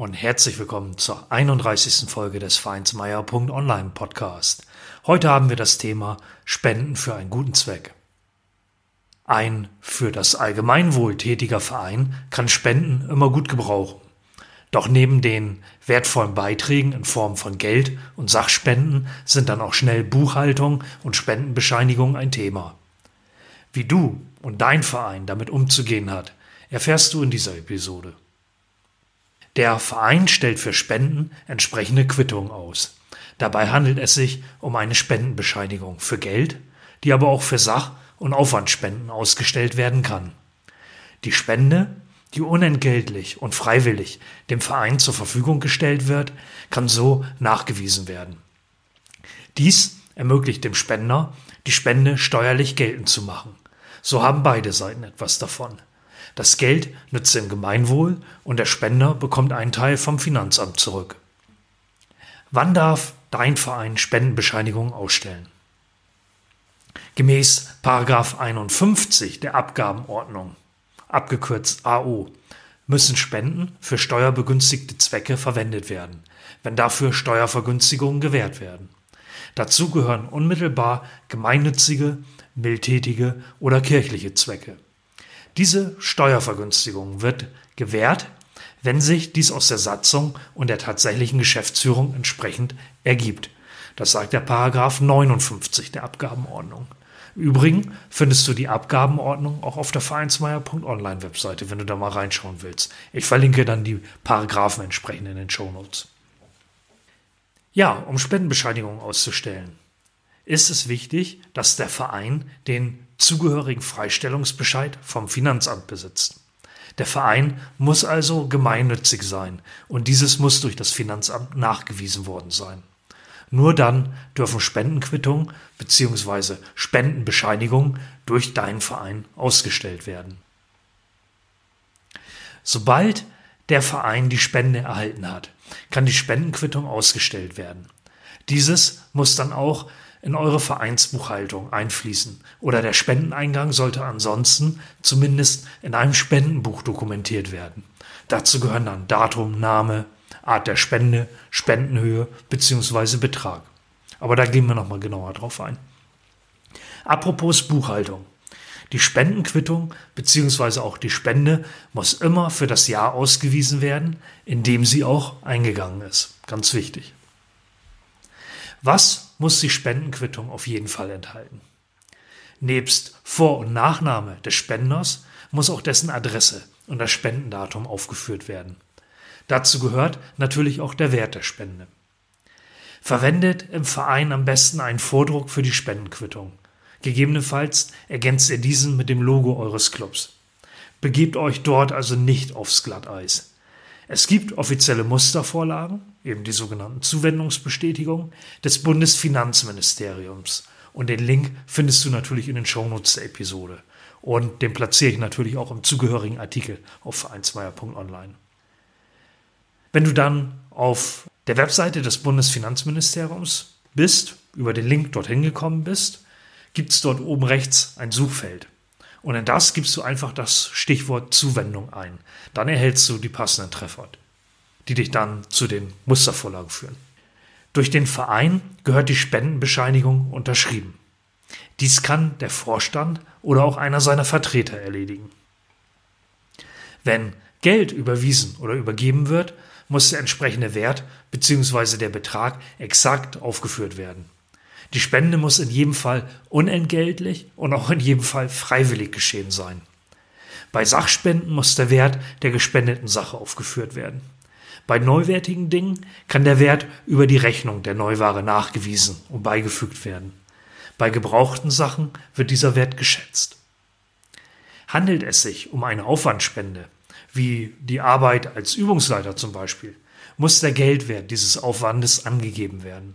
und herzlich willkommen zur 31. Folge des Vereinsmeier.online Podcast. Heute haben wir das Thema Spenden für einen guten Zweck. Ein für das Allgemeinwohl tätiger Verein kann Spenden immer gut gebrauchen. Doch neben den wertvollen Beiträgen in Form von Geld und Sachspenden sind dann auch schnell Buchhaltung und Spendenbescheinigung ein Thema. Wie du und dein Verein damit umzugehen hat, erfährst du in dieser Episode. Der Verein stellt für Spenden entsprechende Quittungen aus. Dabei handelt es sich um eine Spendenbescheinigung für Geld, die aber auch für Sach- und Aufwandspenden ausgestellt werden kann. Die Spende, die unentgeltlich und freiwillig dem Verein zur Verfügung gestellt wird, kann so nachgewiesen werden. Dies ermöglicht dem Spender, die Spende steuerlich geltend zu machen. So haben beide Seiten etwas davon. Das Geld nützt dem Gemeinwohl und der Spender bekommt einen Teil vom Finanzamt zurück. Wann darf dein Verein Spendenbescheinigungen ausstellen? Gemäß 51 der Abgabenordnung, abgekürzt AO, müssen Spenden für steuerbegünstigte Zwecke verwendet werden, wenn dafür Steuervergünstigungen gewährt werden. Dazu gehören unmittelbar gemeinnützige, mildtätige oder kirchliche Zwecke. Diese Steuervergünstigung wird gewährt, wenn sich dies aus der Satzung und der tatsächlichen Geschäftsführung entsprechend ergibt. Das sagt der Paragraph 59 der Abgabenordnung. Im Übrigen findest du die Abgabenordnung auch auf der Vereinsmeier.online Webseite, wenn du da mal reinschauen willst. Ich verlinke dann die Paragraphen entsprechend in den Shownotes. Ja, um Spendenbescheinigungen auszustellen, ist es wichtig, dass der Verein den zugehörigen Freistellungsbescheid vom Finanzamt besitzt. Der Verein muss also gemeinnützig sein und dieses muss durch das Finanzamt nachgewiesen worden sein. Nur dann dürfen Spendenquittungen bzw. Spendenbescheinigungen durch deinen Verein ausgestellt werden. Sobald der Verein die Spende erhalten hat, kann die Spendenquittung ausgestellt werden. Dieses muss dann auch in eure Vereinsbuchhaltung einfließen oder der Spendeneingang sollte ansonsten zumindest in einem Spendenbuch dokumentiert werden. Dazu gehören dann Datum, Name, Art der Spende, Spendenhöhe bzw. Betrag. Aber da gehen wir nochmal genauer drauf ein. Apropos Buchhaltung. Die Spendenquittung bzw. auch die Spende muss immer für das Jahr ausgewiesen werden, in dem sie auch eingegangen ist. Ganz wichtig. Was muss die Spendenquittung auf jeden Fall enthalten? Nebst Vor- und Nachname des Spenders muss auch dessen Adresse und das Spendendatum aufgeführt werden. Dazu gehört natürlich auch der Wert der Spende. Verwendet im Verein am besten einen Vordruck für die Spendenquittung. Gegebenenfalls ergänzt ihr diesen mit dem Logo eures Clubs. Begebt euch dort also nicht aufs Glatteis. Es gibt offizielle Mustervorlagen, eben die sogenannten Zuwendungsbestätigungen des Bundesfinanzministeriums. Und den Link findest du natürlich in den Shownotes der Episode. Und den platziere ich natürlich auch im zugehörigen Artikel auf vereinsmeier.online. Wenn du dann auf der Webseite des Bundesfinanzministeriums bist, über den Link dorthin gekommen bist, gibt es dort oben rechts ein Suchfeld. Und in das gibst du einfach das Stichwort Zuwendung ein. Dann erhältst du die passenden Treffer, die dich dann zu den Mustervorlagen führen. Durch den Verein gehört die Spendenbescheinigung unterschrieben. Dies kann der Vorstand oder auch einer seiner Vertreter erledigen. Wenn Geld überwiesen oder übergeben wird, muss der entsprechende Wert bzw. der Betrag exakt aufgeführt werden. Die Spende muss in jedem Fall unentgeltlich und auch in jedem Fall freiwillig geschehen sein. Bei Sachspenden muss der Wert der gespendeten Sache aufgeführt werden. Bei neuwertigen Dingen kann der Wert über die Rechnung der Neuware nachgewiesen und beigefügt werden. Bei gebrauchten Sachen wird dieser Wert geschätzt. Handelt es sich um eine Aufwandspende, wie die Arbeit als Übungsleiter zum Beispiel, muss der Geldwert dieses Aufwandes angegeben werden.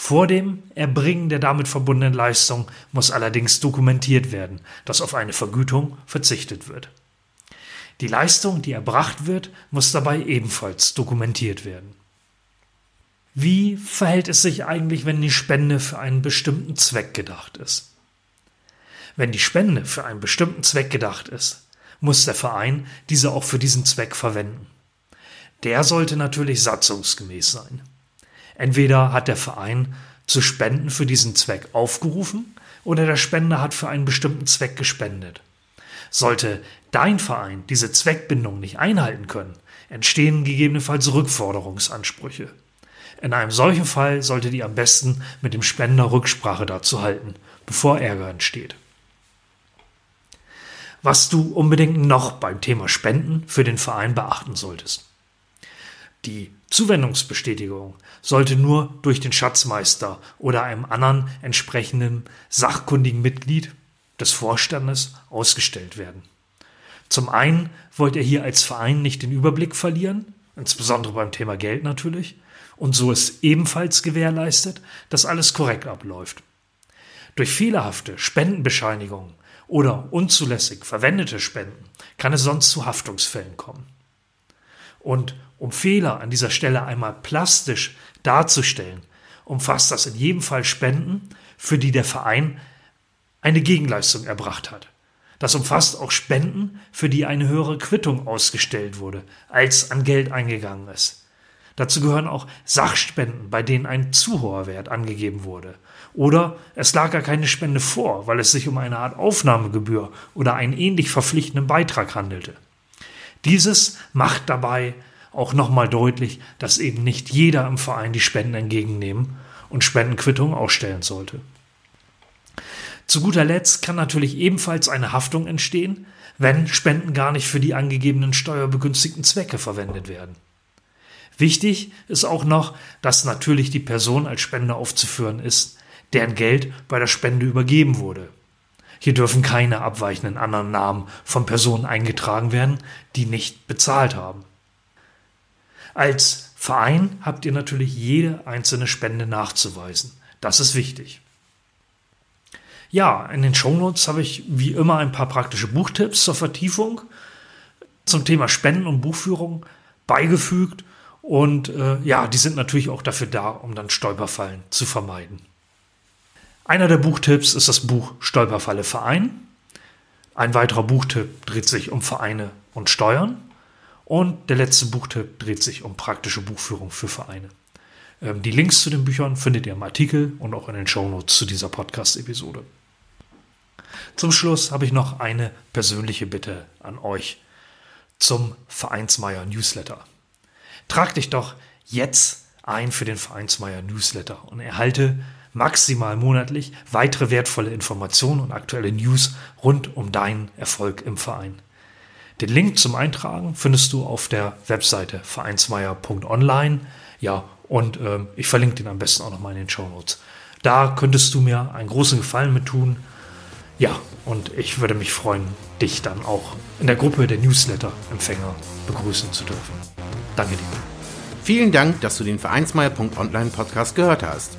Vor dem Erbringen der damit verbundenen Leistung muss allerdings dokumentiert werden, dass auf eine Vergütung verzichtet wird. Die Leistung, die erbracht wird, muss dabei ebenfalls dokumentiert werden. Wie verhält es sich eigentlich, wenn die Spende für einen bestimmten Zweck gedacht ist? Wenn die Spende für einen bestimmten Zweck gedacht ist, muss der Verein diese auch für diesen Zweck verwenden. Der sollte natürlich satzungsgemäß sein. Entweder hat der Verein zu Spenden für diesen Zweck aufgerufen oder der Spender hat für einen bestimmten Zweck gespendet. Sollte dein Verein diese Zweckbindung nicht einhalten können, entstehen gegebenenfalls Rückforderungsansprüche. In einem solchen Fall solltet ihr am besten mit dem Spender Rücksprache dazu halten, bevor Ärger entsteht. Was du unbedingt noch beim Thema Spenden für den Verein beachten solltest. Die Zuwendungsbestätigung sollte nur durch den Schatzmeister oder einem anderen entsprechenden sachkundigen Mitglied des Vorstandes ausgestellt werden. Zum einen wollt ihr hier als Verein nicht den Überblick verlieren, insbesondere beim Thema Geld natürlich, und so ist ebenfalls gewährleistet, dass alles korrekt abläuft. Durch fehlerhafte Spendenbescheinigungen oder unzulässig verwendete Spenden kann es sonst zu Haftungsfällen kommen. Und um Fehler an dieser Stelle einmal plastisch darzustellen, umfasst das in jedem Fall Spenden, für die der Verein eine Gegenleistung erbracht hat. Das umfasst auch Spenden, für die eine höhere Quittung ausgestellt wurde, als an Geld eingegangen ist. Dazu gehören auch Sachspenden, bei denen ein zu hoher Wert angegeben wurde. Oder es lag gar keine Spende vor, weil es sich um eine Art Aufnahmegebühr oder einen ähnlich verpflichtenden Beitrag handelte. Dieses macht dabei auch nochmal deutlich, dass eben nicht jeder im Verein die Spenden entgegennehmen und Spendenquittungen ausstellen sollte. Zu guter Letzt kann natürlich ebenfalls eine Haftung entstehen, wenn Spenden gar nicht für die angegebenen steuerbegünstigten Zwecke verwendet werden. Wichtig ist auch noch, dass natürlich die Person als Spender aufzuführen ist, deren Geld bei der Spende übergeben wurde. Hier dürfen keine abweichenden anderen Namen von Personen eingetragen werden, die nicht bezahlt haben. Als Verein habt ihr natürlich jede einzelne Spende nachzuweisen. Das ist wichtig. Ja, in den Shownotes habe ich wie immer ein paar praktische Buchtipps zur Vertiefung zum Thema Spenden und Buchführung beigefügt und äh, ja, die sind natürlich auch dafür da, um dann Stolperfallen zu vermeiden. Einer der Buchtipps ist das Buch Stolperfalle Verein. Ein weiterer Buchtipp dreht sich um Vereine und Steuern. Und der letzte Buchtipp dreht sich um praktische Buchführung für Vereine. Ähm, die Links zu den Büchern findet ihr im Artikel und auch in den Shownotes zu dieser Podcast-Episode. Zum Schluss habe ich noch eine persönliche Bitte an euch zum Vereinsmeier Newsletter. Trag dich doch jetzt ein für den Vereinsmeier Newsletter und erhalte maximal monatlich weitere wertvolle Informationen und aktuelle News rund um deinen Erfolg im Verein. Den Link zum Eintragen findest du auf der Webseite vereinsmeier.online. Ja, und äh, ich verlinke den am besten auch nochmal in den Show Notes. Da könntest du mir einen großen Gefallen mit tun. Ja, und ich würde mich freuen, dich dann auch in der Gruppe der Newsletter-Empfänger begrüßen zu dürfen. Danke dir. Vielen Dank, dass du den Vereinsmeier.online Podcast gehört hast.